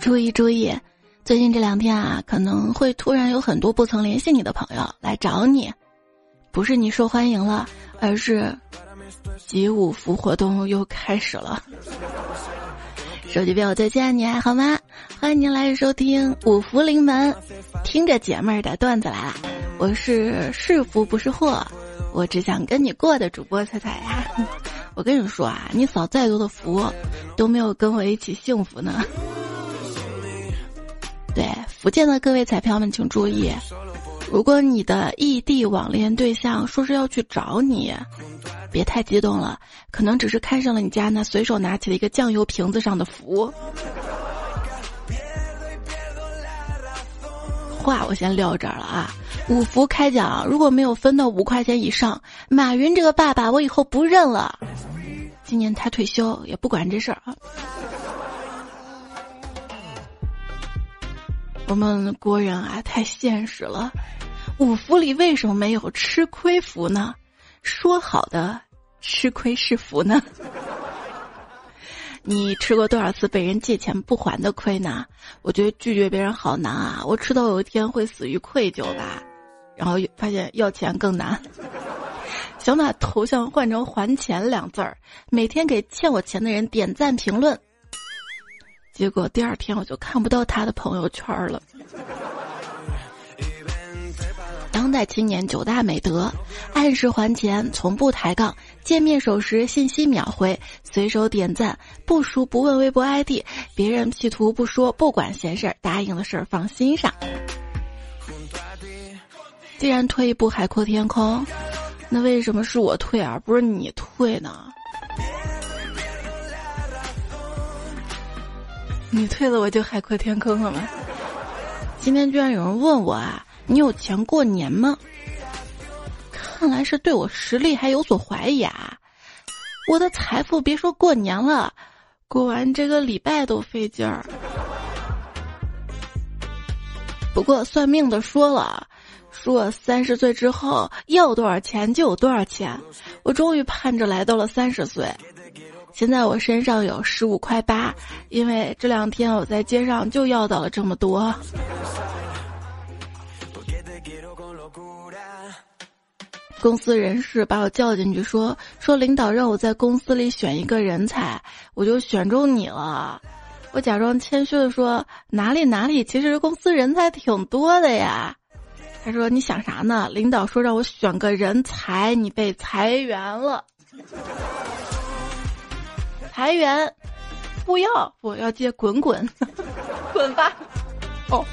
注意注意，最近这两天啊，可能会突然有很多不曾联系你的朋友来找你，不是你受欢迎了，而是集五福活动又开始了。手机边我最亲爱你还好吗？欢迎您来收听五福临门，听着姐妹儿的段子来了。我是是福不是祸，我只想跟你过的主播彩彩呀。我跟你说啊，你扫再多的福，都没有跟我一起幸福呢。对福建的各位彩票们，请注意，如果你的异地网恋对象说是要去找你。别太激动了，可能只是看上了你家那随手拿起了一个酱油瓶子上的福。话我先撂这儿了啊！五福开奖，如果没有分到五块钱以上，马云这个爸爸我以后不认了。今年他退休也不管这事儿啊。我们国人啊，太现实了。五福里为什么没有吃亏福呢？说好的吃亏是福呢？你吃过多少次被人借钱不还的亏呢？我觉得拒绝别人好难啊！我迟早有一天会死于愧疚吧。然后发现要钱更难，想把头像换成“还钱”两字儿，每天给欠我钱的人点赞评论。结果第二天我就看不到他的朋友圈了。当代青年九大美德：按时还钱，从不抬杠，见面守时，信息秒回，随手点赞，不熟不问微博 ID，别人 P 图不说，不管闲事儿，答应的事儿放心上。既然退一步海阔天空，那为什么是我退而不是你退呢？你退了我就海阔天空了吗？今天居然有人问我啊！你有钱过年吗？看来是对我实力还有所怀疑啊！我的财富别说过年了，过完这个礼拜都费劲儿。不过算命的说了，说三十岁之后要多少钱就有多少钱。我终于盼着来到了三十岁，现在我身上有十五块八，因为这两天我在街上就要到了这么多。公司人事把我叫进去，说说领导让我在公司里选一个人才，我就选中你了。我假装谦虚的说哪里哪里，其实公司人才挺多的呀。他说你想啥呢？领导说让我选个人才，你被裁员了。裁员，不要，我要接滚滚，滚吧。哦。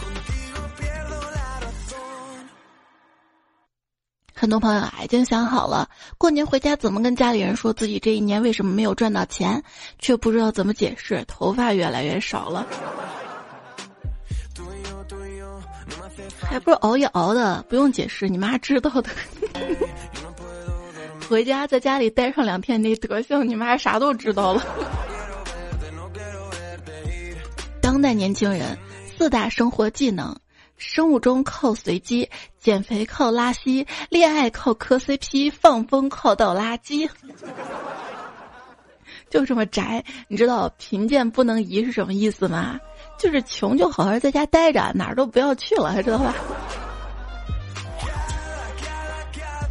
很多朋友啊，已经想好了过年回家怎么跟家里人说自己这一年为什么没有赚到钱，却不知道怎么解释，头发越来越少了，还不是熬夜熬的，不用解释，你妈知道的。回家在家里待上两天，那德行，你妈啥都知道了。当代年轻人四大生活技能。生物钟靠随机，减肥靠拉稀，恋爱靠磕 CP，放风靠倒垃圾。就这么宅，你知道贫贱不能移是什么意思吗？就是穷就好好在家待着，哪儿都不要去了，知道吧？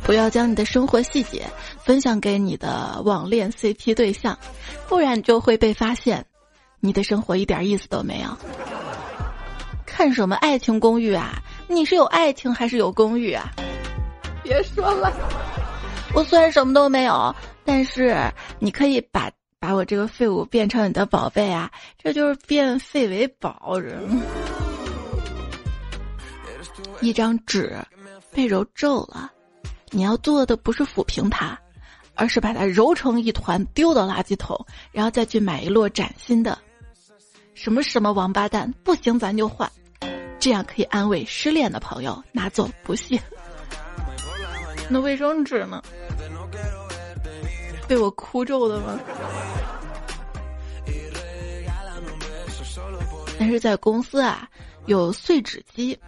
不要将你的生活细节分享给你的网恋 CP 对象，不然就会被发现，你的生活一点意思都没有。看什么爱情公寓啊？你是有爱情还是有公寓啊？别说了，我虽然什么都没有，但是你可以把把我这个废物变成你的宝贝啊！这就是变废为宝。一张纸被揉皱了，你要做的不是抚平它，而是把它揉成一团丢到垃圾桶，然后再去买一摞崭新的。什么什么王八蛋，不行咱就换。这样可以安慰失恋的朋友，拿走不谢。那卫生纸呢？被我哭皱的吗？但是在公司啊，有碎纸机。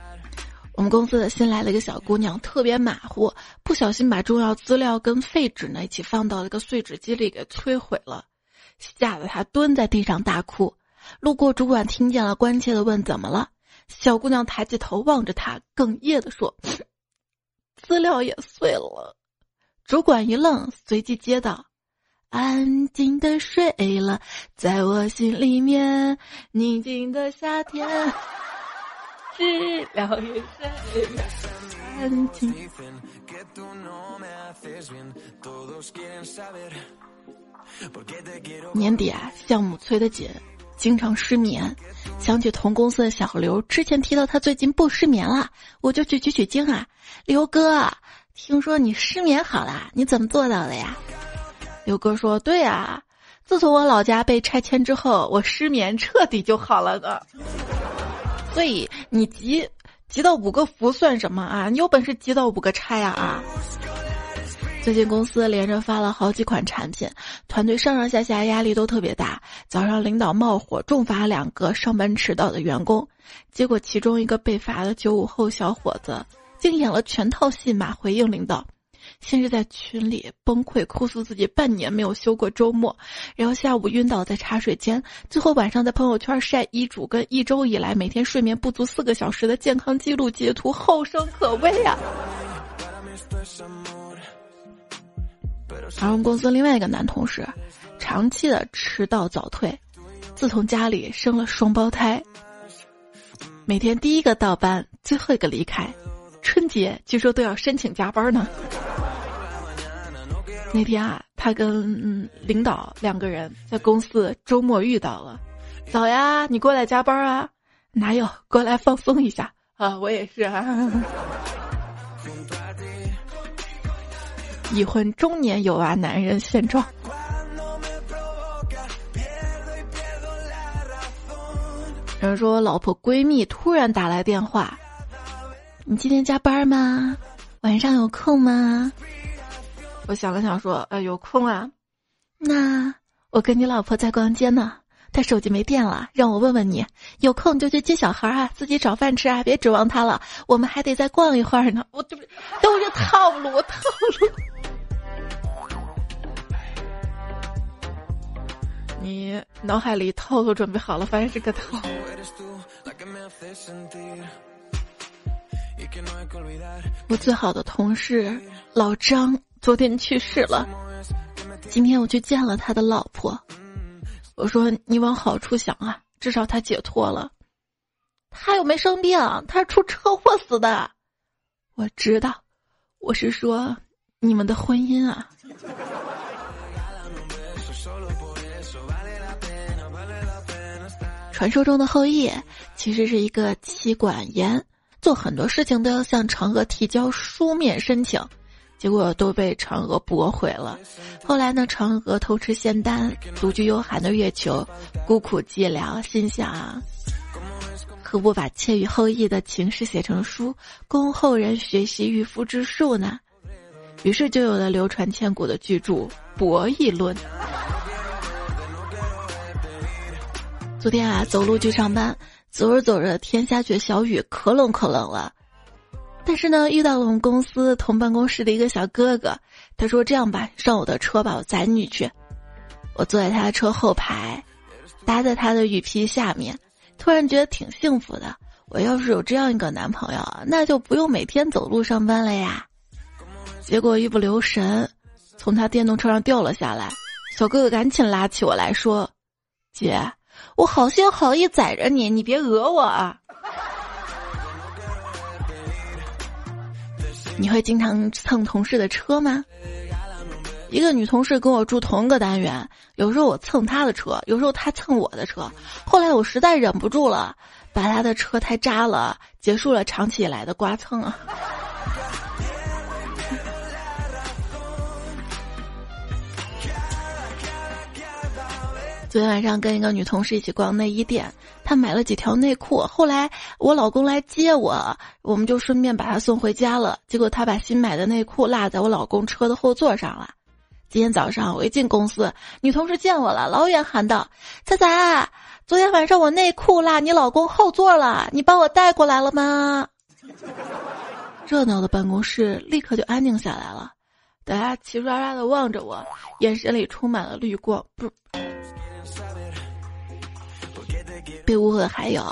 我们公司的新来了一个小姑娘，特别马虎，不小心把重要资料跟废纸呢一起放到了个碎纸机里，给摧毁了，吓得她蹲在地上大哭。路过主管听见了，关切的问：“怎么了？”小姑娘抬起头望着他，哽咽的说：“资料也碎了。”主管一愣，随即接道：“安静的睡了，在我心里面，宁静的夏天，知了也睡了，安静。”年底啊，项目催得紧，经常失眠。想起同公司的小刘之前提到他最近不失眠了，我就去取取经啊。刘哥，听说你失眠好了，你怎么做到的呀？刘哥说：“对啊，自从我老家被拆迁之后，我失眠彻底就好了的。所以你集集到五个福算什么啊？你有本事集到五个拆呀啊！”最近公司连着发了好几款产品，团队上上下下压力都特别大。早上领导冒火重罚两个上班迟到的员工，结果其中一个被罚的九五后小伙子竟演了全套戏码回应领导，先是在群里崩溃哭诉自己半年没有休过周末，然后下午晕倒在茶水间，最后晚上在朋友圈晒医嘱跟一周以来每天睡眠不足四个小时的健康记录截图，后生可畏啊！而我们公司另外一个男同事，长期的迟到早退，自从家里生了双胞胎，每天第一个到班，最后一个离开，春节据说都要申请加班呢。那天啊，他跟领导两个人在公司周末遇到了，早呀，你过来加班啊？哪有，过来放松一下啊？我也是啊。已婚中年有娃男人现状。有人说，老婆闺蜜突然打来电话：“你今天加班吗？晚上有空吗？”我想了想说：“呃，有空啊。”那我跟你老婆在逛街呢，她手机没电了，让我问问你，有空就去接小孩啊，自己找饭吃啊，别指望他了，我们还得再逛一会儿呢。我这不都是套路，套路。你脑海里套路准备好了，发现是个套。我最好的同事老张昨天去世了，今天我去见了他的老婆。我说你往好处想啊，至少他解脱了。他又没生病，他是出车祸死的。我知道，我是说你们的婚姻啊。传说中的后羿其实是一个妻管严，做很多事情都要向嫦娥提交书面申请，结果都被嫦娥驳回了。后来呢，嫦娥偷吃仙丹，独居幽寒的月球，孤苦寂寥，心想，何不把妾与后羿的情事写成书，供后人学习御夫之术呢？于是就有了流传千古的巨著《博弈论》。昨天啊，走路去上班，走着走着，天下起小雨，可冷可冷了。但是呢，遇到了我们公司同办公室的一个小哥哥，他说：“这样吧，上我的车吧，我载你去。”我坐在他的车后排，搭在他的雨披下面，突然觉得挺幸福的。我要是有这样一个男朋友，那就不用每天走路上班了呀。结果一不留神，从他电动车上掉了下来，小哥哥赶紧拉起我来说：“姐。”我好心好意载着你，你别讹我啊！你会经常蹭同事的车吗？一个女同事跟我住同一个单元，有时候我蹭她的车，有时候她蹭我的车。后来我实在忍不住了，把她的车胎扎了，结束了长期以来的刮蹭啊。昨天晚上跟一个女同事一起逛内衣店，她买了几条内裤。后来我老公来接我，我们就顺便把她送回家了。结果她把新买的内裤落在我老公车的后座上了。今天早上我一进公司，女同事见我了，老远喊道：“彩彩，昨天晚上我内裤落你老公后座了，你帮我带过来了吗？”热闹的办公室立刻就安静下来了，大家齐刷刷的望着我，眼神里充满了绿光。不。被误会还有。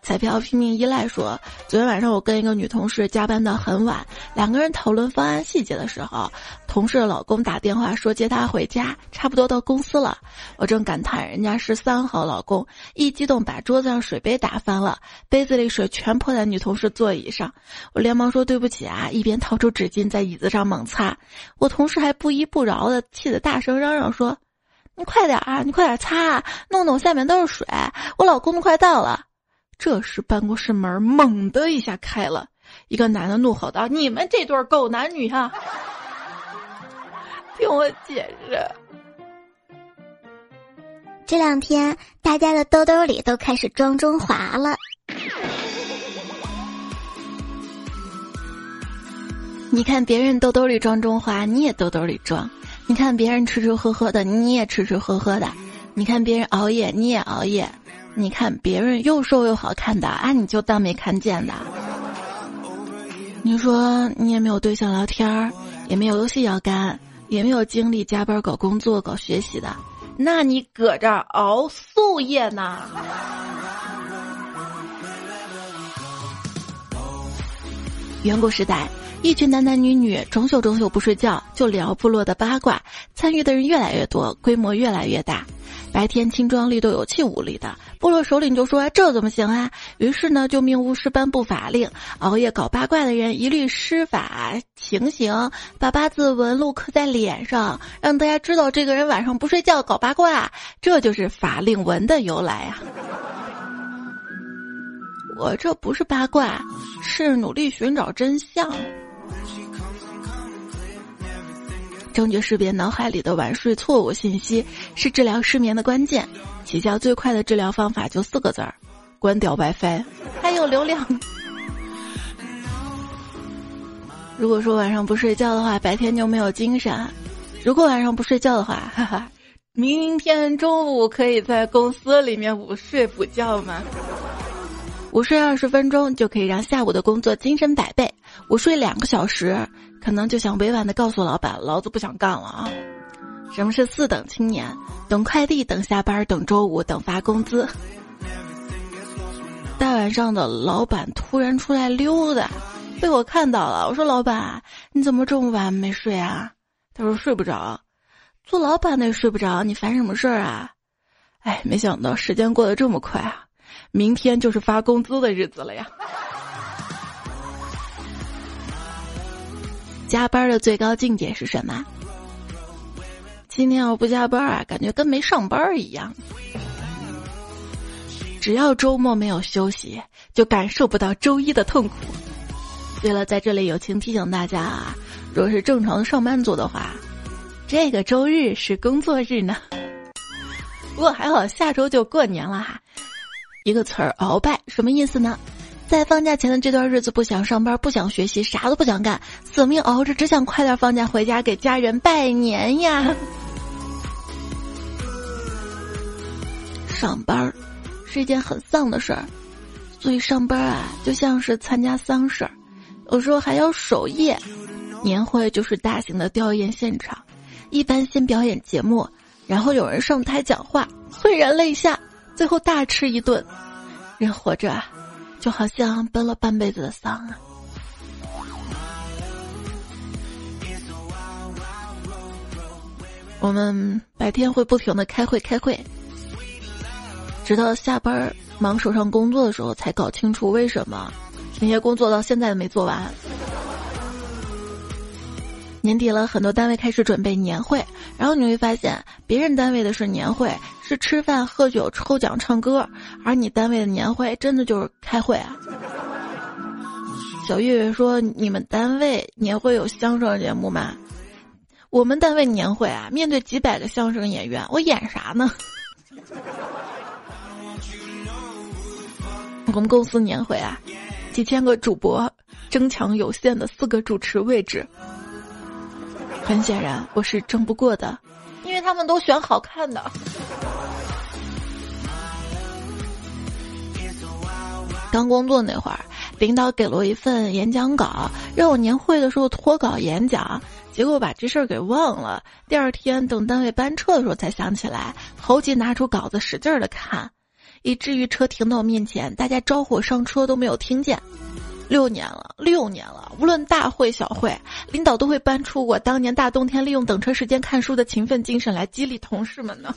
彩票拼命依赖说，昨天晚上我跟一个女同事加班到很晚，两个人讨论方案细节的时候，同事的老公打电话说接她回家，差不多到公司了。我正感叹人家是三好老公，一激动把桌子上水杯打翻了，杯子里水全泼在女同事座椅上。我连忙说对不起啊，一边掏出纸巾在椅子上猛擦。我同事还不依不饶的，气得大声嚷嚷说：“你快点啊，你快点擦，弄弄下面都是水，我老公都快到了。”这时，办公室门猛的一下开了，一个男的怒吼道：“你们这对狗男女啊！”听我解释。这两天，大家的兜兜里都开始装中华了。你看别人兜兜里装中华，你也兜兜里装；你看别人吃吃喝喝的，你也吃吃喝喝的；你看别人熬夜，你也熬夜。你看别人又瘦又好看的啊，你就当没看见的。你说你也没有对象聊天儿，也没有游戏要干，也没有精力加班搞工作搞学习的，那你搁这儿熬素夜呢？远古时代，一群男男女女整宿整宿不睡觉，就聊部落的八卦，参与的人越来越多，规模越来越大。白天轻装力斗有气无力的部落首领就说：“这怎么行啊？”于是呢，就命巫师颁布法令，熬夜搞八卦的人一律施法行刑，把八字纹路刻在脸上，让大家知道这个人晚上不睡觉搞八卦。这就是法令纹的由来啊！我这不是八卦，是努力寻找真相。正确识别脑海里的晚睡错误信息是治疗失眠的关键。起效最快的治疗方法就四个字儿：关掉 WiFi，还有流量。如果说晚上不睡觉的话，白天就没有精神；如果晚上不睡觉的话，哈哈，明天中午可以在公司里面午睡补觉吗？午睡二十分钟就可以让下午的工作精神百倍。午睡两个小时。可能就想委婉的告诉老板，老子不想干了啊！什么是四等青年？等快递，等下班，等周五，等发工资。大晚上的，老板突然出来溜达，被我看到了。我说：“老板，你怎么这么晚没睡啊？”他说：“睡不着。”做老板的也睡不着，你烦什么事儿啊？哎，没想到时间过得这么快啊！明天就是发工资的日子了呀！加班的最高境界是什么？今天要不加班啊，感觉跟没上班一样。只要周末没有休息，就感受不到周一的痛苦。对了，在这里友情提醒大家啊，若是正常的上班族的话，这个周日是工作日呢。不过还好，下周就过年了哈。一个词儿“鳌拜”，什么意思呢？在放假前的这段日子，不想上班，不想学习，啥都不想干，死命熬着，只想快点放假回家给家人拜年呀。上班是一件很丧的事儿，所以上班啊，就像是参加丧事儿，有时候还要守夜。年会就是大型的吊唁现场，一般先表演节目，然后有人上台讲话，催人泪下，最后大吃一顿。人活着。就好像奔了半辈子的丧啊！我们白天会不停的开会开会，直到下班忙手上工作的时候，才搞清楚为什么那些工作到现在都没做完。年底了，很多单位开始准备年会，然后你会发现，别人单位的是年会，是吃饭喝酒、抽奖、唱歌，而你单位的年会真的就是开会啊。小月月说：“你们单位年会有相声节目吗？”我们单位年会啊，面对几百个相声演员，我演啥呢？我们公司年会啊，几千个主播争抢有限的四个主持位置。很显然，我是争不过的，因为他们都选好看的。刚工作那会儿，领导给了我一份演讲稿，让我年会的时候脱稿演讲，结果把这事儿给忘了。第二天等单位班车的时候才想起来，猴急拿出稿子使劲的看，以至于车停到我面前，大家招呼我上车都没有听见。六年了，六年了，无论大会小会，领导都会搬出我当年大冬天利用等车时间看书的勤奋精神来激励同事们呢。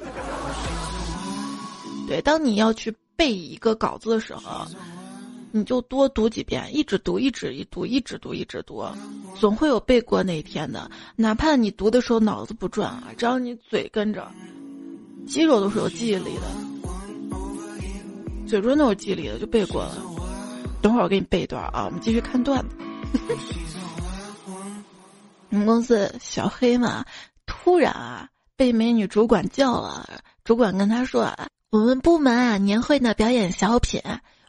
对，当你要去背一个稿子的时候，你就多读几遍，一直读，一直一读，一直读，一直读，总会有背过那一天的。哪怕你读的时候脑子不转啊，只要你嘴跟着，肌肉都是有记忆力的，嘴唇都有记忆力的，就背过了。等会儿我给你背一段啊，我们继续看段子。我们公司小黑嘛，突然啊被美女主管叫了，主管跟他说：“我们部门啊年会呢表演小品，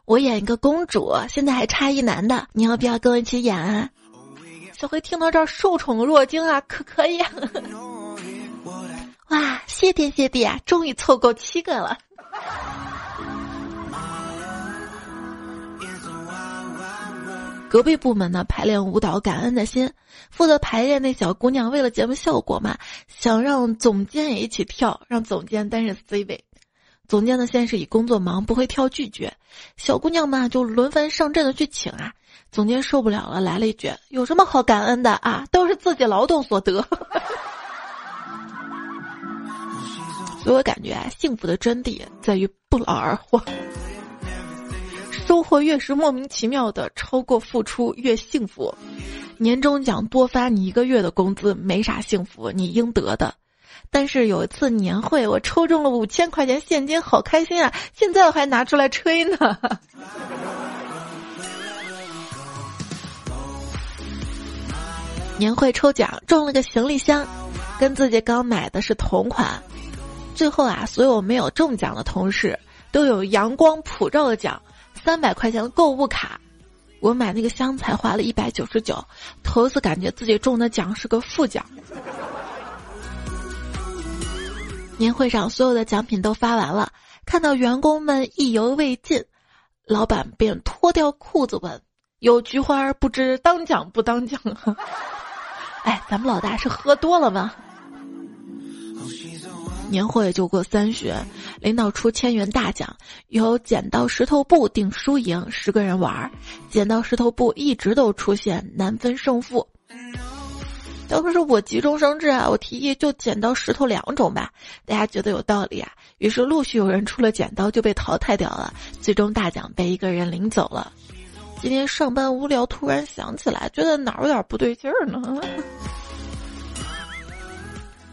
我演一个公主，现在还差一男的，你要不要跟我一起演？”啊？小黑听到这儿受宠若惊啊，可可以？哇，谢天谢地啊，终于凑够七个了。隔壁部门呢排练舞蹈《感恩的心》，负责排练那小姑娘为了节目效果嘛，想让总监也一起跳，让总监担任 C 位。总监呢先是以工作忙不会跳拒绝，小姑娘们就轮番上阵的去请啊。总监受不了了，来了一句：“有什么好感恩的啊？都是自己劳动所得。”所以我感觉，幸福的真谛在于不劳而获。收获越是莫名其妙的超过付出越幸福，年终奖多发你一个月的工资没啥幸福，你应得的。但是有一次年会，我抽中了五千块钱现金，好开心啊！现在我还拿出来吹呢。年会抽奖中了个行李箱，跟自己刚买的是同款。最后啊，所有没有中奖的同事都有阳光普照的奖。三百块钱的购物卡，我买那个香才花了一百九十九，头一次感觉自己中的奖是个副奖。年会上所有的奖品都发完了，看到员工们意犹未尽，老板便脱掉裤子问：“有菊花不知当奖不当奖？” 哎，咱们老大是喝多了吗？年会就过三巡，领导出千元大奖，由剪刀石头布定输赢，十个人玩儿，剪刀石头布一直都出现，难分胜负。当时我急中生智啊，我提议就剪刀石头两种吧，大家觉得有道理啊，于是陆续有人出了剪刀，就被淘汰掉了，最终大奖被一个人领走了。今天上班无聊，突然想起来，觉得哪儿有点不对劲儿呢。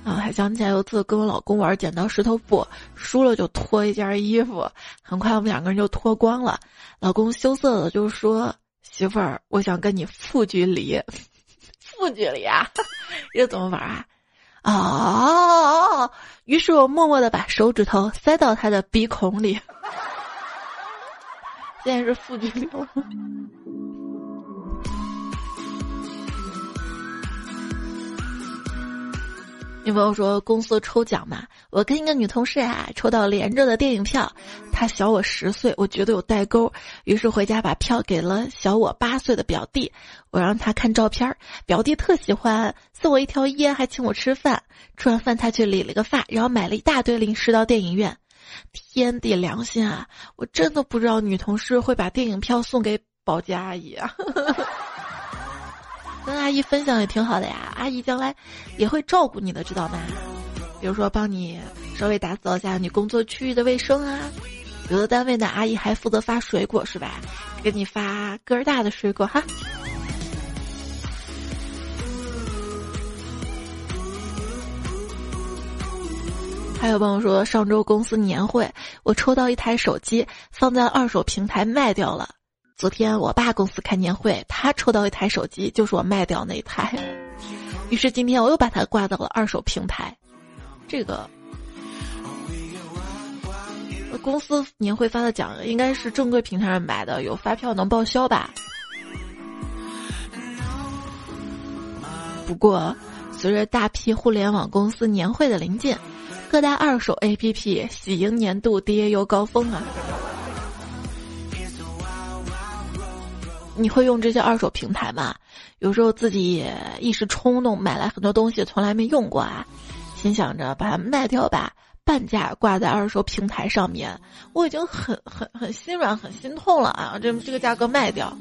啊，还想起来有次跟我老公玩剪刀石头布，输了就脱一件衣服，很快我们两个人就脱光了。老公羞涩的就说：“媳妇儿，我想跟你负距离，负距离啊，这怎么玩啊？”啊！于是我默默的把手指头塞到他的鼻孔里，现在是负距离了。女朋友说公司抽奖嘛，我跟一个女同事啊抽到连着的电影票，她小我十岁，我觉得有代沟，于是回家把票给了小我八岁的表弟，我让他看照片，表弟特喜欢，送我一条烟，还请我吃饭，吃完饭他去理了个发，然后买了一大堆零食到电影院。天地良心啊，我真的不知道女同事会把电影票送给保洁阿姨啊。跟阿姨分享也挺好的呀，阿姨将来也会照顾你的，知道吗？比如说帮你稍微打扫一下你工作区域的卫生啊。有的单位的阿姨还负责发水果，是吧？给你发个儿大的水果哈。还有朋友说，上周公司年会，我抽到一台手机，放在二手平台卖掉了。昨天我爸公司开年会，他抽到一台手机，就是我卖掉那一台。于是今天我又把它挂到了二手平台。这个公司年会发的奖应该是正规平台上买的，有发票能报销吧？不过随着大批互联网公司年会的临近，各大二手 APP 喜迎年度 DAU 高峰啊！你会用这些二手平台吗？有时候自己也一时冲动买来很多东西，从来没用过啊，心想着把它卖掉吧，半价挂在二手平台上面，我已经很很很心软很心痛了啊！这这个价格卖掉，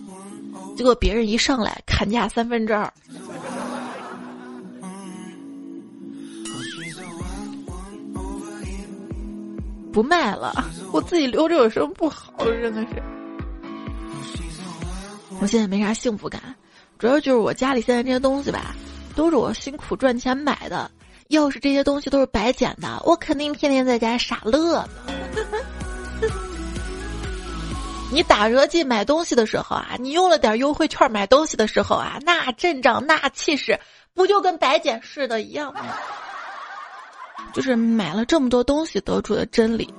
结果别人一上来砍价三分之二，不卖了，我自己留着有什么不好？真的是，我现在没啥幸福感，主要就是我家里现在这些东西吧，都是我辛苦赚钱买的。要是这些东西都是白捡的，我肯定天天在家傻乐呢。你打折季买东西的时候啊，你用了点优惠券买东西的时候啊，那阵仗那气势，不就跟白捡似的一样吗？就是买了这么多东西得出的真理：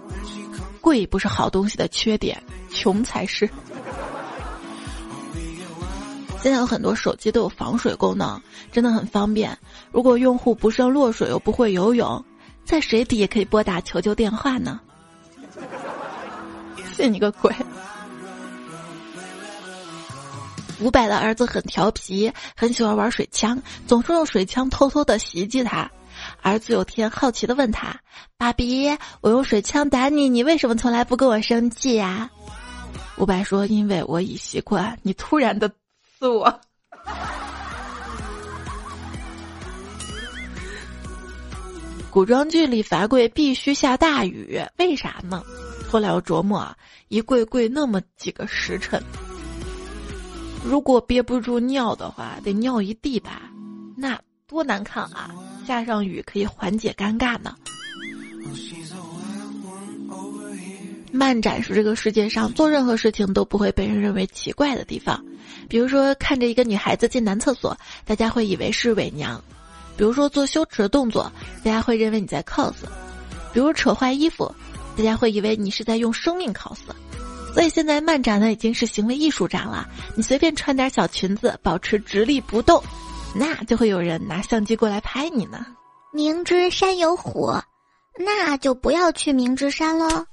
贵不是好东西的缺点，穷才是。现在有很多手机都有防水功能，真的很方便。如果用户不慎落水又不会游泳，在水底也可以拨打求救电话呢。信你个鬼！伍佰的儿子很调皮，很喜欢玩水枪，总是用水枪偷偷的袭击他。儿子有天好奇的问他：“爸比，我用水枪打你，你为什么从来不跟我生气呀？”伍佰说：“因为我已习惯你突然的。”是我。古装剧里罚跪必须下大雨，为啥呢？后来我琢磨啊，一跪跪那么几个时辰，如果憋不住尿的话，得尿一地吧，那多难看啊！下上雨可以缓解尴尬呢。漫展是这个世界上做任何事情都不会被人认为奇怪的地方。比如说，看着一个女孩子进男厕所，大家会以为是伪娘；比如说做羞耻的动作，大家会认为你在 cos；比如扯坏衣服，大家会以为你是在用生命 cos。所以现在漫展呢已经是行为艺术展了，你随便穿点小裙子，保持直立不动，那就会有人拿相机过来拍你呢。明知山有虎，那就不要去明知山喽。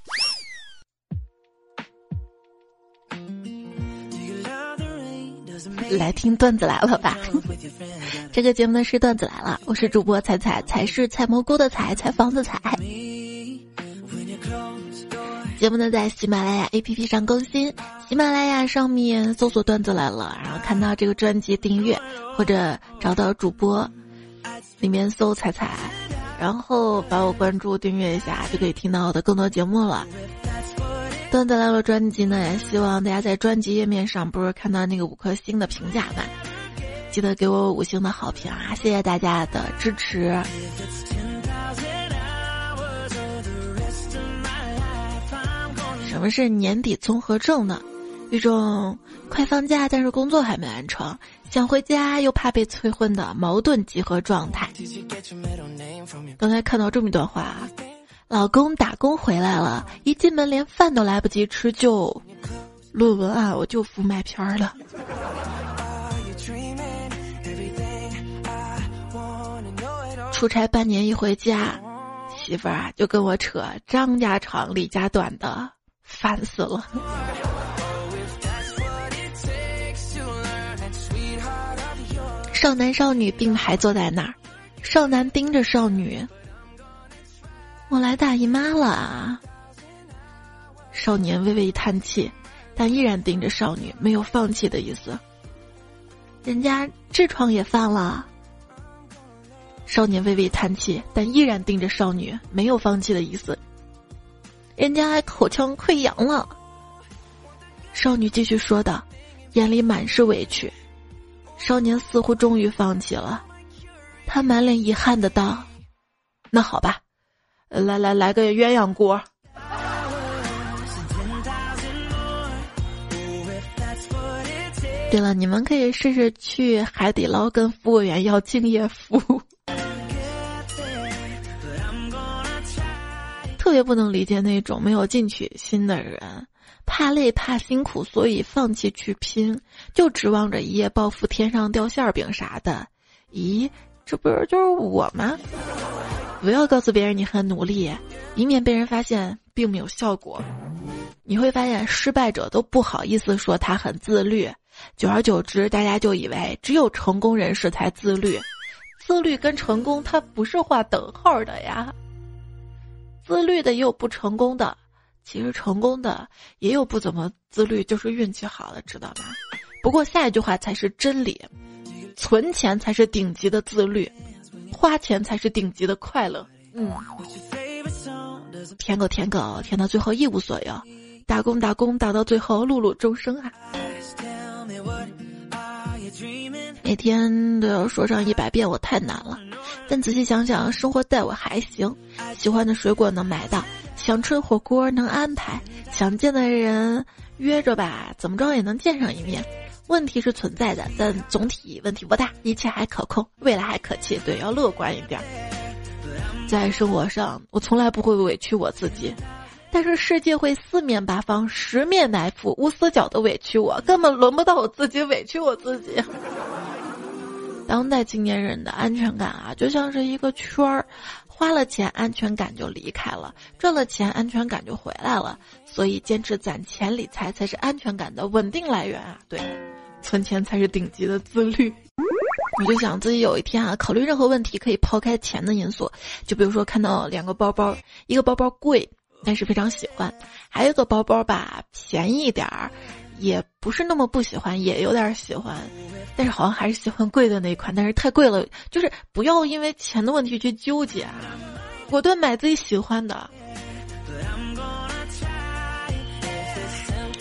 来听段子来了吧？这个节目呢是段子来了，我是主播彩彩，才是采蘑菇的采，采房子采。节目呢在喜马拉雅 APP 上更新，喜马拉雅上面搜索段子来了，然后看到这个专辑订阅，或者找到主播，里面搜彩彩，然后把我关注订阅一下，就可以听到我的更多节目了。段子来了专辑呢，也希望大家在专辑页面上不是看到那个五颗星的评价吗？记得给我五星的好评啊！谢谢大家的支持。什么是年底综合症呢？一种快放假但是工作还没完成，想回家又怕被催婚的矛盾集合状态。刚才看到这么一段话。老公打工回来了，一进门连饭都来不及吃就论文啊，我就服麦片儿了。出差半年一回家，媳妇儿啊就跟我扯张家长李家短的，烦死了。少男少女并排坐在那儿，少男盯着少女。我来大姨妈了。少年微微一叹气，但依然盯着少女，没有放弃的意思。人家痔疮也犯了。少年微微叹气，但依然盯着少女，没有放弃的意思。人家还口腔溃疡了。少女继续说道，眼里满是委屈。少年似乎终于放弃了，他满脸遗憾的道：“那好吧。”来来来个鸳鸯锅。对了，你们可以试试去海底捞跟服务员要敬业福。特别不能理解那种没有进取心的人，怕累怕辛苦，所以放弃去拼，就指望着一夜暴富、天上掉馅饼啥的。咦，这不是就是我吗？不要告诉别人你很努力，以免被人发现并没有效果。你会发现，失败者都不好意思说他很自律，久而久之，大家就以为只有成功人士才自律。自律跟成功它不是画等号的呀。自律的也有不成功的，其实成功的也有不怎么自律，就是运气好了，知道吧？不过下一句话才是真理，存钱才是顶级的自律，花钱才是顶级的快乐。嗯，舔狗舔狗舔到最后一无所有，打工打工打到最后碌碌终生啊！每天都要说上一百遍，我太难了。但仔细想想，生活待我还行，喜欢的水果能买到，想吃火锅能安排，想见的人约着吧，怎么着也能见上一面。问题是存在的，但总体问题不大，一切还可控，未来还可期。对，要乐观一点。在生活上，我从来不会委屈我自己，但是世界会四面八方、十面埋伏、无死角的委屈我，根本轮不到我自己委屈我自己。当代青年人的安全感啊，就像是一个圈儿，花了钱安全感就离开了，赚了钱安全感就回来了。所以坚持攒钱理财才是安全感的稳定来源啊！对，存钱才是顶级的自律。我就想自己有一天啊，考虑任何问题可以抛开钱的因素，就比如说看到两个包包，一个包包贵，但是非常喜欢；还有一个包包吧，便宜点儿。也不是那么不喜欢，也有点喜欢，但是好像还是喜欢贵的那一款。但是太贵了，就是不要因为钱的问题去纠结啊，果断买自己喜欢的。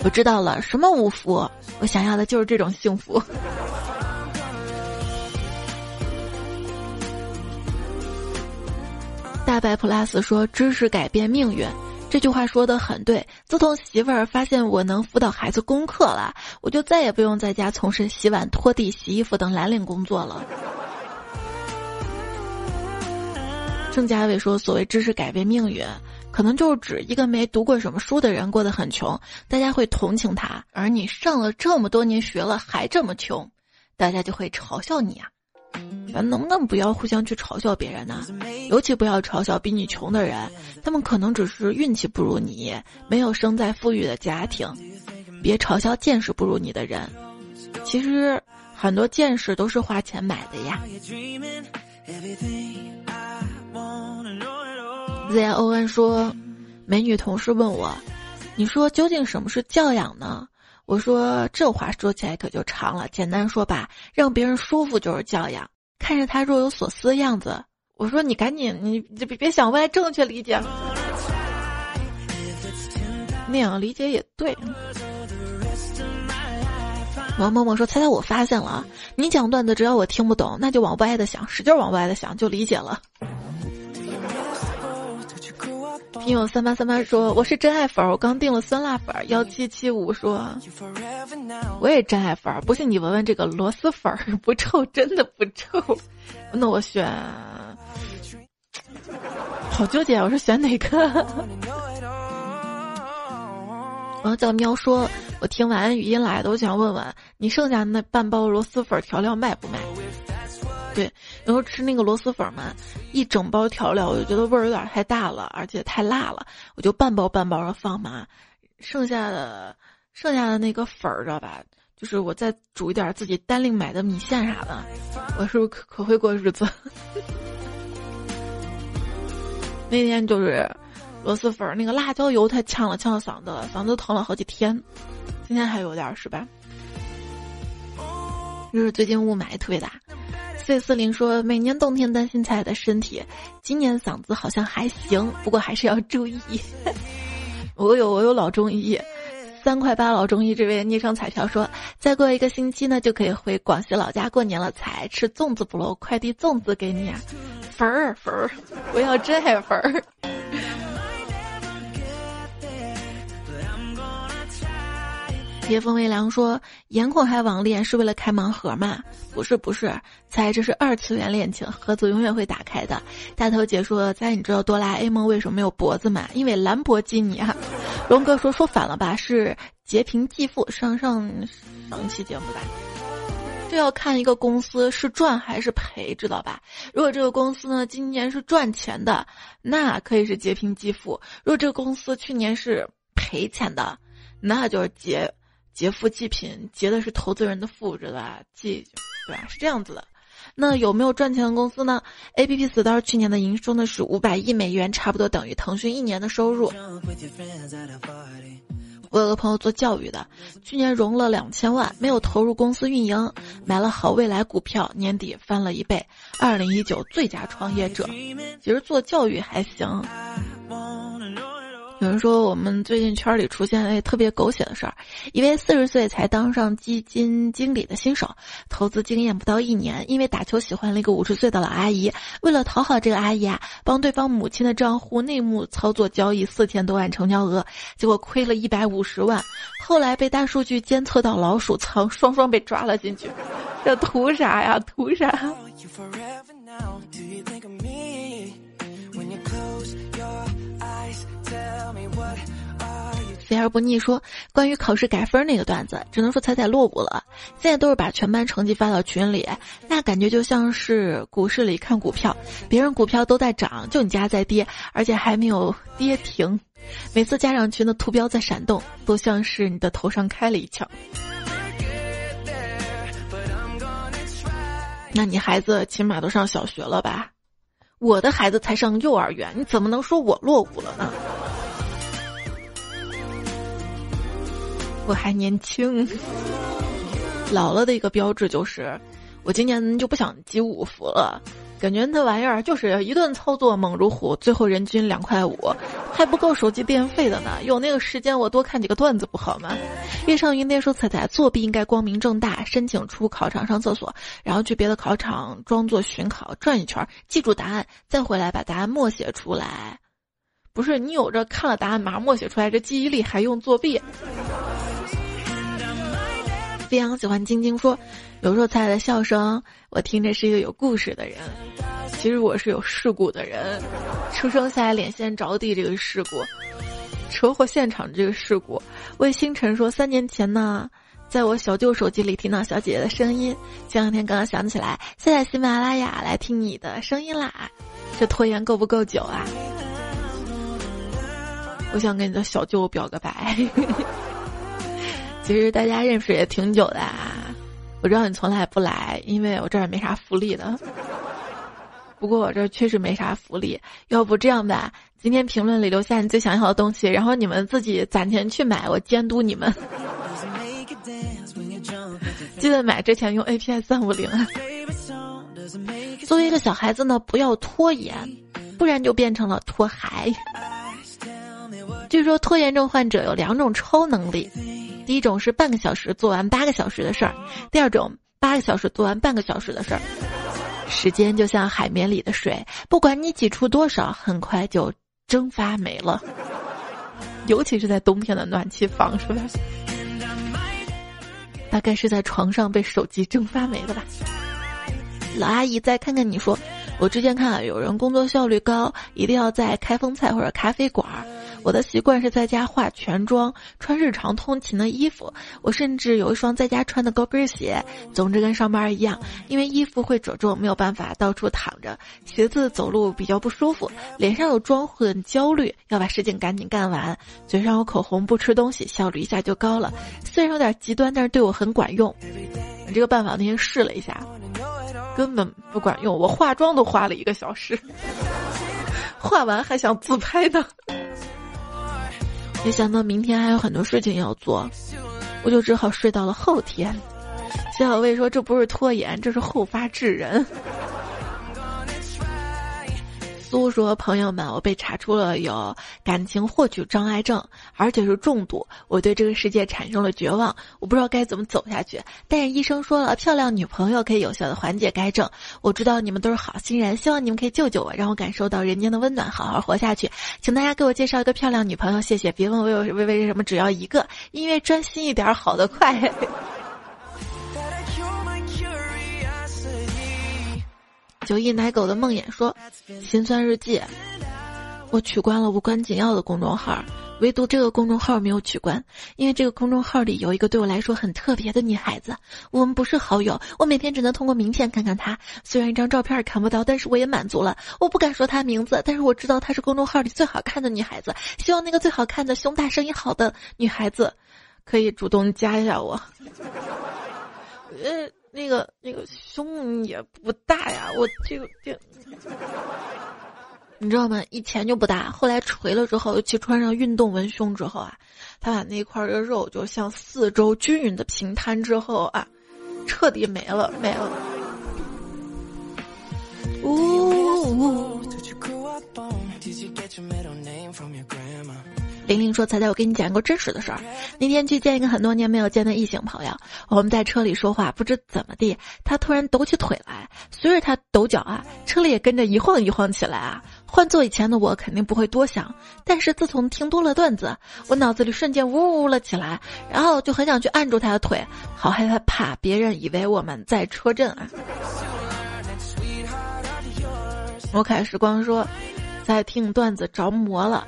我知道了，什么五福，我想要的就是这种幸福。大白 plus 说：“知识改变命运。”这句话说的很对。自从媳妇儿发现我能辅导孩子功课了，我就再也不用在家从事洗碗、拖地、洗衣服等蓝领工作了。郑嘉伟说：“所谓知识改变命运，可能就是指一个没读过什么书的人过得很穷，大家会同情他；而你上了这么多年学了还这么穷，大家就会嘲笑你啊。”咱能不能不要互相去嘲笑别人呢？尤其不要嘲笑比你穷的人，他们可能只是运气不如你，没有生在富裕的家庭。别嘲笑见识不如你的人，其实很多见识都是花钱买的呀。Z O N 说，美女同事问我，你说究竟什么是教养呢？我说这话说起来可就长了，简单说吧，让别人舒服就是教养。看着他若有所思的样子，我说你赶紧，你别别想歪，正确理解。那样理解也对。王默默说：“猜猜我发现了，你讲段子只要我听不懂，那就往歪的想，使劲往歪的想，就理解了。”听友三八三八说：“我是真爱粉，我刚订了酸辣粉。”幺七七五说：“我也真爱粉，不信你闻闻这个螺蛳粉，不臭，真的不臭。”那我选，好纠结，我说选哪个？然后叫喵说：“我听完语音来的，我想问问你，剩下那半包螺蛳粉调料卖不卖？”对，有时候吃那个螺蛳粉嘛，一整包调料，我就觉得味儿有点太大了，而且太辣了，我就半包半包的放嘛，剩下的剩下的那个粉儿知道吧？就是我再煮一点自己单另买的米线啥的，我是不是可可会过日子？那天就是螺蛳粉那个辣椒油太呛了，呛到嗓子了，嗓子疼了好几天，今天还有点是吧？就是最近雾霾特别大。C 四零说：“每年冬天担心彩的身体，今年嗓子好像还行，不过还是要注意。我有我有老中医，三块八老中医这位昵称彩票说，再过一个星期呢就可以回广西老家过年了，才吃粽子不漏，快递粽子给你啊，粉儿粉儿，我要真爱粉儿。”夜风微凉说：“颜控还网恋是为了开盲盒吗？不是，不是，猜这是二次元恋情，盒子永远会打开的。”大头姐说：“猜你知道哆啦 A 梦为什么没有脖子吗？因为兰博基尼啊。”龙哥说：“说反了吧？是截屏继父。”上上上期节目吧，这要看一个公司是赚还是赔，知道吧？如果这个公司呢今年是赚钱的，那可以是截屏继父；如果这个公司去年是赔钱的，那就是劫。劫富济贫，劫的是投资人的富，知道吧？济，对吧？是这样子的。那有没有赚钱的公司呢？A P P Store 去年的营收呢是五百亿美元，差不多等于腾讯一年的收入。我有个朋友做教育的，去年融了两千万，没有投入公司运营，买了好未来股票，年底翻了一倍。二零一九最佳创业者，其实做教育还行。有人说我们最近圈里出现了一特别狗血的事儿，一位四十岁才当上基金经理的新手，投资经验不到一年，因为打球喜欢了一个五十岁的老阿姨，为了讨好这个阿姨啊，帮对方母亲的账户内幕操作交易四千多万成交额，结果亏了一百五十万，后来被大数据监测到老鼠仓，双双被抓了进去，这图啥呀？图啥？肥而不腻说，关于考试改分那个段子，只能说踩踩落伍了。现在都是把全班成绩发到群里，那感觉就像是股市里看股票，别人股票都在涨，就你家在跌，而且还没有跌停。每次家长群的图标在闪动，都像是你的头上开了一枪。那你孩子起码都上小学了吧？我的孩子才上幼儿园，你怎么能说我落伍了呢？我还年轻，老了的一个标志就是，我今年就不想集五福了，感觉那玩意儿就是一顿操作猛如虎，最后人均两块五，还不够手机电费的呢。有那个时间我多看几个段子不好吗？月上云天说彩彩作弊应该光明正大，申请出考场上厕所，然后去别的考场装作巡考转一圈，记住答案，再回来把答案默写出来。不是你有着看了答案马上默写出来，这记忆力还用作弊？非常喜欢晶晶说，有时候彩彩的笑声，我听着是一个有故事的人。其实我是有事故的人，出生下来脸先着地这个事故，车祸现场这个事故。魏星辰说，三年前呢，在我小舅手机里听到小姐姐的声音，前两天刚刚想起来，下载喜马拉雅来听你的声音啦。这拖延够不够久啊？我想跟你的小舅表个白。其实大家认识也挺久的啊，我知道你从来不来，因为我这儿也没啥福利的。不过我这确实没啥福利，要不这样吧，今天评论里留下你最想要的东西，然后你们自己攒钱去买，我监督你们。记得买之前用 A P I 三五零。作为一个小孩子呢，不要拖延，不然就变成了拖孩。据说拖延症患者有两种超能力。第一种是半个小时做完八个小时的事儿，第二种八个小时做完半个小时的事儿。时间就像海绵里的水，不管你挤出多少，很快就蒸发没了。尤其是在冬天的暖气房，是吧？大概是在床上被手机蒸发没的吧。老阿姨再看看你说，我之前看有人工作效率高，一定要在开封菜或者咖啡馆儿。我的习惯是在家化全妆，穿日常通勤的衣服。我甚至有一双在家穿的高跟鞋。总之跟上班一样，因为衣服会褶皱，没有办法到处躺着，鞋子走路比较不舒服。脸上有妆很焦虑，要把事情赶紧干完。嘴上有口红，不吃东西，效率一下就高了。虽然有点极端，但是对我很管用。这个办法那天试了一下，根本不管用。我化妆都花了一个小时，化完还想自拍呢。没想到明天还有很多事情要做，我就只好睡到了后天。小小魏说：“这不是拖延，这是后发制人。”苏说：“朋友们，我被查出了有感情获取障碍症，而且是重度。我对这个世界产生了绝望，我不知道该怎么走下去。但是医生说了，漂亮女朋友可以有效的缓解该症。我知道你们都是好心人，希望你们可以救救我，让我感受到人间的温暖，好好活下去。请大家给我介绍一个漂亮女朋友，谢谢。别问我为为为什么只要一个，因为专心一点，好的快。”九亿奶狗的梦魇说：“心酸日记，我取关了无关紧要的公众号，唯独这个公众号没有取关，因为这个公众号里有一个对我来说很特别的女孩子。我们不是好友，我每天只能通过名片看看她，虽然一张照片也看不到，但是我也满足了。我不敢说她名字，但是我知道她是公众号里最好看的女孩子。希望那个最好看的、胸大、声音好的女孩子，可以主动加一下我。呃。”那个那个胸也不大呀，我这个这，你知道吗？以前就不大，后来垂了之后，尤其穿上运动文胸之后啊，他把那块的肉就向四周均匀的平摊之后啊，彻底没了没了。呜。玲玲说：“彩彩，我跟你讲一个真实的事儿。那天去见一个很多年没有见的异性朋友，我们在车里说话，不知怎么地，他突然抖起腿来，随着他抖脚啊，车里也跟着一晃一晃起来啊。换做以前的我，肯定不会多想，但是自从听多了段子，我脑子里瞬间呜呜了起来，然后就很想去按住他的腿，好害怕怕别人以为我们在车震啊。”我凯时光说，在听段子着魔了。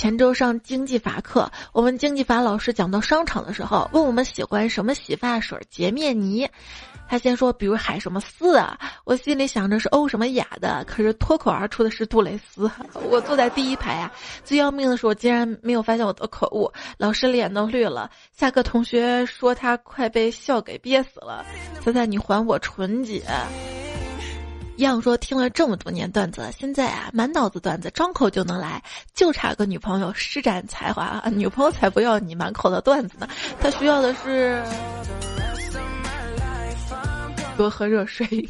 前周上经济法课，我们经济法老师讲到商场的时候，问我们喜欢什么洗发水、洁面泥。他先说，比如海什么丝啊，我心里想着是欧什么雅的，可是脱口而出的是杜蕾斯。我坐在第一排啊，最要命的是我竟然没有发现我的口误，老师脸都绿了。下课同学说他快被笑给憋死了。猜猜你还我纯洁。样说听了这么多年段子，现在啊满脑子段子，张口就能来，就差个女朋友施展才华啊！女朋友才不要你满口的段子呢，她需要的是多喝热水。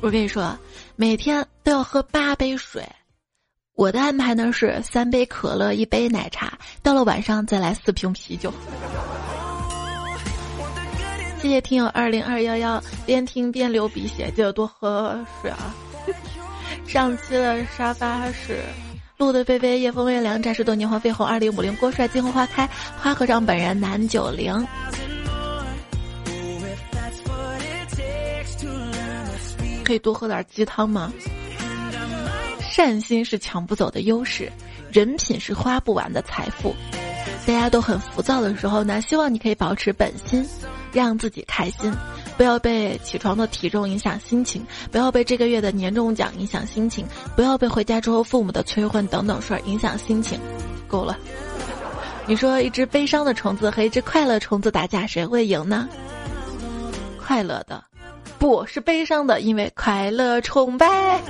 我跟你说，每天都要喝八杯水，我的安排呢是三杯可乐，一杯奶茶，到了晚上再来四瓶啤酒。谢谢听友二零二幺幺，边听边流鼻血，记得多喝水啊！上期的沙发是路的飞飞，夜风微凉，战士多年华飞鸿，二零五零郭帅，金红花开，花和尚本人南九零。可以多喝点鸡汤吗？善心是抢不走的优势，人品是花不完的财富。大家都很浮躁的时候呢，希望你可以保持本心。让自己开心，不要被起床的体重影响心情，不要被这个月的年终奖影响心情，不要被回家之后父母的催婚等等事儿影响心情。够了，你说一只悲伤的虫子和一只快乐虫子打架，谁会赢呢？快乐的，不是悲伤的，因为快乐崇拜。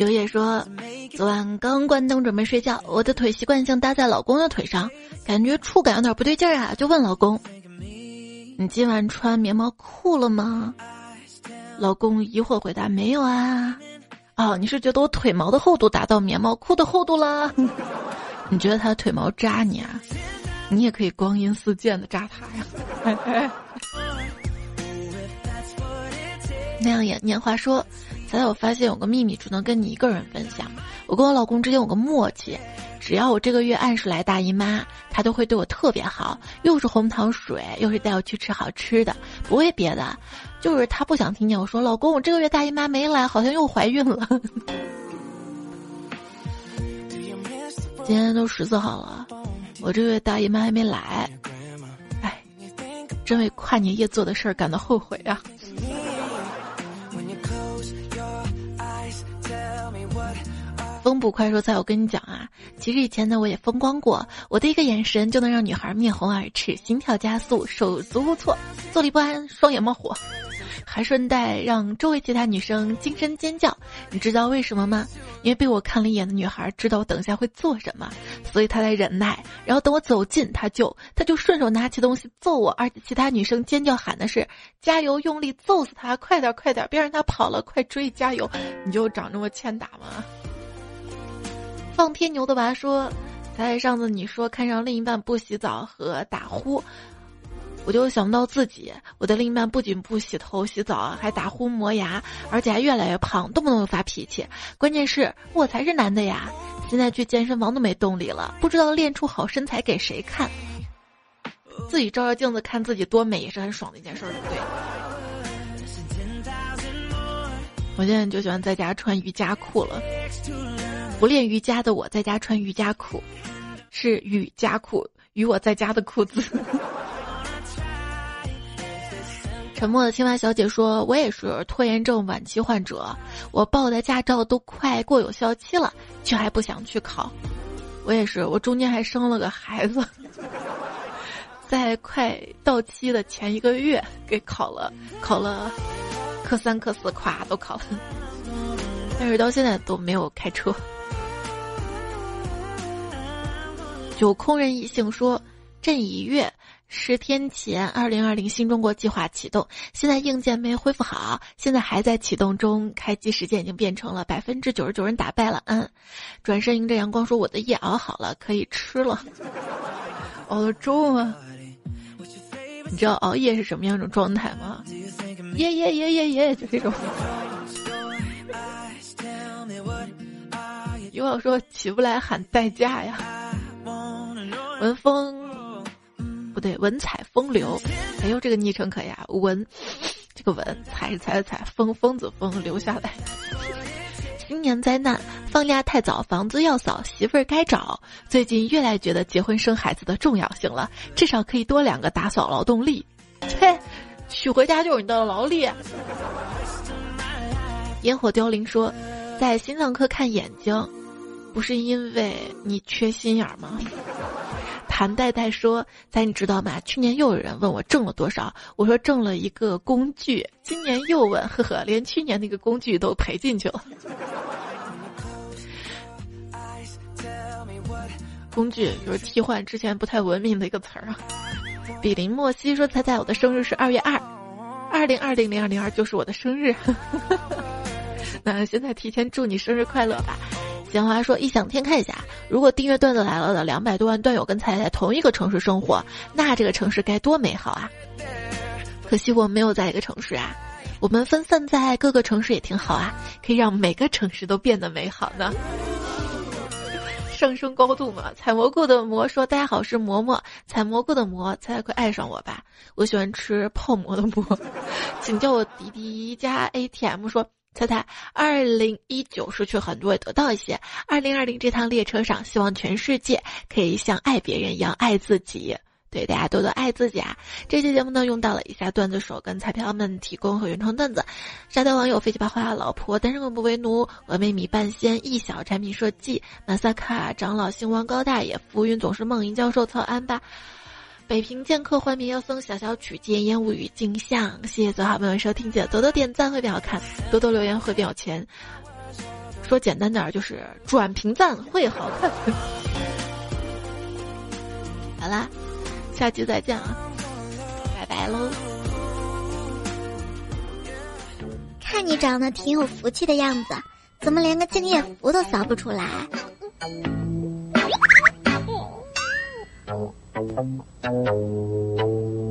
刘烨说：“昨晚刚关灯准备睡觉，我的腿习惯性搭在老公的腿上，感觉触感有点不对劲儿啊，就问老公：‘你今晚穿棉毛裤了吗？’老公疑惑回答：‘没有啊。’哦，你是觉得我腿毛的厚度达到棉毛裤的厚度了？你觉得他腿毛扎你啊？你也可以光阴似箭的扎他呀。那样也年华说。”现在我发现有个秘密，只能跟你一个人分享。我跟我老公之间有个默契，只要我这个月按时来大姨妈，他都会对我特别好，又是红糖水，又是带我去吃好吃的，不为别的，就是他不想听见我说老公，我这个月大姨妈没来，好像又怀孕了。今天都十四号了，我这个月大姨妈还没来，哎，真为跨年夜做的事儿感到后悔啊。风不快说：“在我跟你讲啊，其实以前呢我也风光过，我的一个眼神就能让女孩面红耳赤、心跳加速、手足无措、坐立不安、双眼冒火，还顺带让周围其他女生惊声尖叫。你知道为什么吗？因为被我看了一眼的女孩知道我等下会做什么，所以她在忍耐。然后等我走近，她就她就顺手拿起东西揍我，而其他女生尖叫喊的是加油，用力揍死她，快点快点，别让她跑了，快追，加油！你就长这么欠打吗？”放天牛的娃说：“在上次你说看上另一半不洗澡和打呼，我就想到自己，我的另一半不仅不洗头洗澡，还打呼磨牙，而且还越来越胖，动不动就发脾气。关键是我才是男的呀！现在去健身房都没动力了，不知道练出好身材给谁看。自己照照镜子看自己多美也是很爽的一件事，对不对？我现在就喜欢在家穿瑜伽裤了。”不练瑜伽的我在家穿瑜伽裤，是瑜伽裤与我在家的裤子。沉默的青蛙小姐说：“我也是拖延症晚期患者，我报的驾照都快过有效期了，却还不想去考。我也是，我中间还生了个孩子，在快到期的前一个月给考了，考了科三、科四，咵都考了，但是到现在都没有开车。就空人异性说：“朕已阅。”十天前，二零二零新中国计划启动，现在硬件没恢复好，现在还在启动中。开机时间已经变成了百分之九十九人打败了。嗯，转身迎着阳光说：“我的夜熬好了，可以吃了。”熬了粥吗？你知道熬夜是什么样一种状态吗？耶耶耶耶耶，就这种。有网说起不来喊代驾呀。文风不。对，文采风流，哎呦，这个昵称可以啊！文，这个文采是采的采，风疯子风留下来。新年灾难，放假太早，房子要扫，媳妇儿该找。最近越来觉得结婚生孩子的重要性了，至少可以多两个打扫劳动力。切，娶回家就是你的劳力。烟火凋零说，在心脏科看眼睛，不是因为你缺心眼儿吗？谭代代说：“在你知道吗？去年又有人问我挣了多少，我说挣了一个工具。今年又问，呵呵，连去年那个工具都赔进去了。工具就是替换之前不太文明的一个词儿啊。”比邻莫西说：“猜猜我的生日是二月二，二零二零零二零二就是我的生日。那现在提前祝你生日快乐吧。”闲华说，异想天开一下，如果订阅段子来了的两百多万段友跟彩彩在同一个城市生活，那这个城市该多美好啊！可惜我没有在一个城市啊，我们分散在各个城市也挺好啊，可以让每个城市都变得美好呢。上升高度嘛，采蘑菇的蘑说：“大家好，是馍馍，采蘑菇的蘑，彩彩快爱上我吧，我喜欢吃泡馍的馍，请叫我迪迪加 ATM 说。”猜猜，二零一九失去很多，也得到一些。二零二零这趟列车上，希望全世界可以像爱别人一样爱自己。对，大家多多爱自己啊！这期节目呢，用到了以下段子手跟彩票们提供和原创段子：沙雕网友飞机八花老婆单身狗不为奴，峨眉米半仙一小产品设计，马萨卡长老星光高大爷，浮云总是梦银教授曹安吧。北平剑客幻灭妖僧小小曲戒烟雾与镜像，谢谢所有好朋友收听，记得多多点赞会比较好看，多多留言会比较钱。说简单点儿就是转评赞会好看。好啦，下期再见啊，拜拜喽！看你长得挺有福气的样子，怎么连个敬业福都扫不出来 Thank you.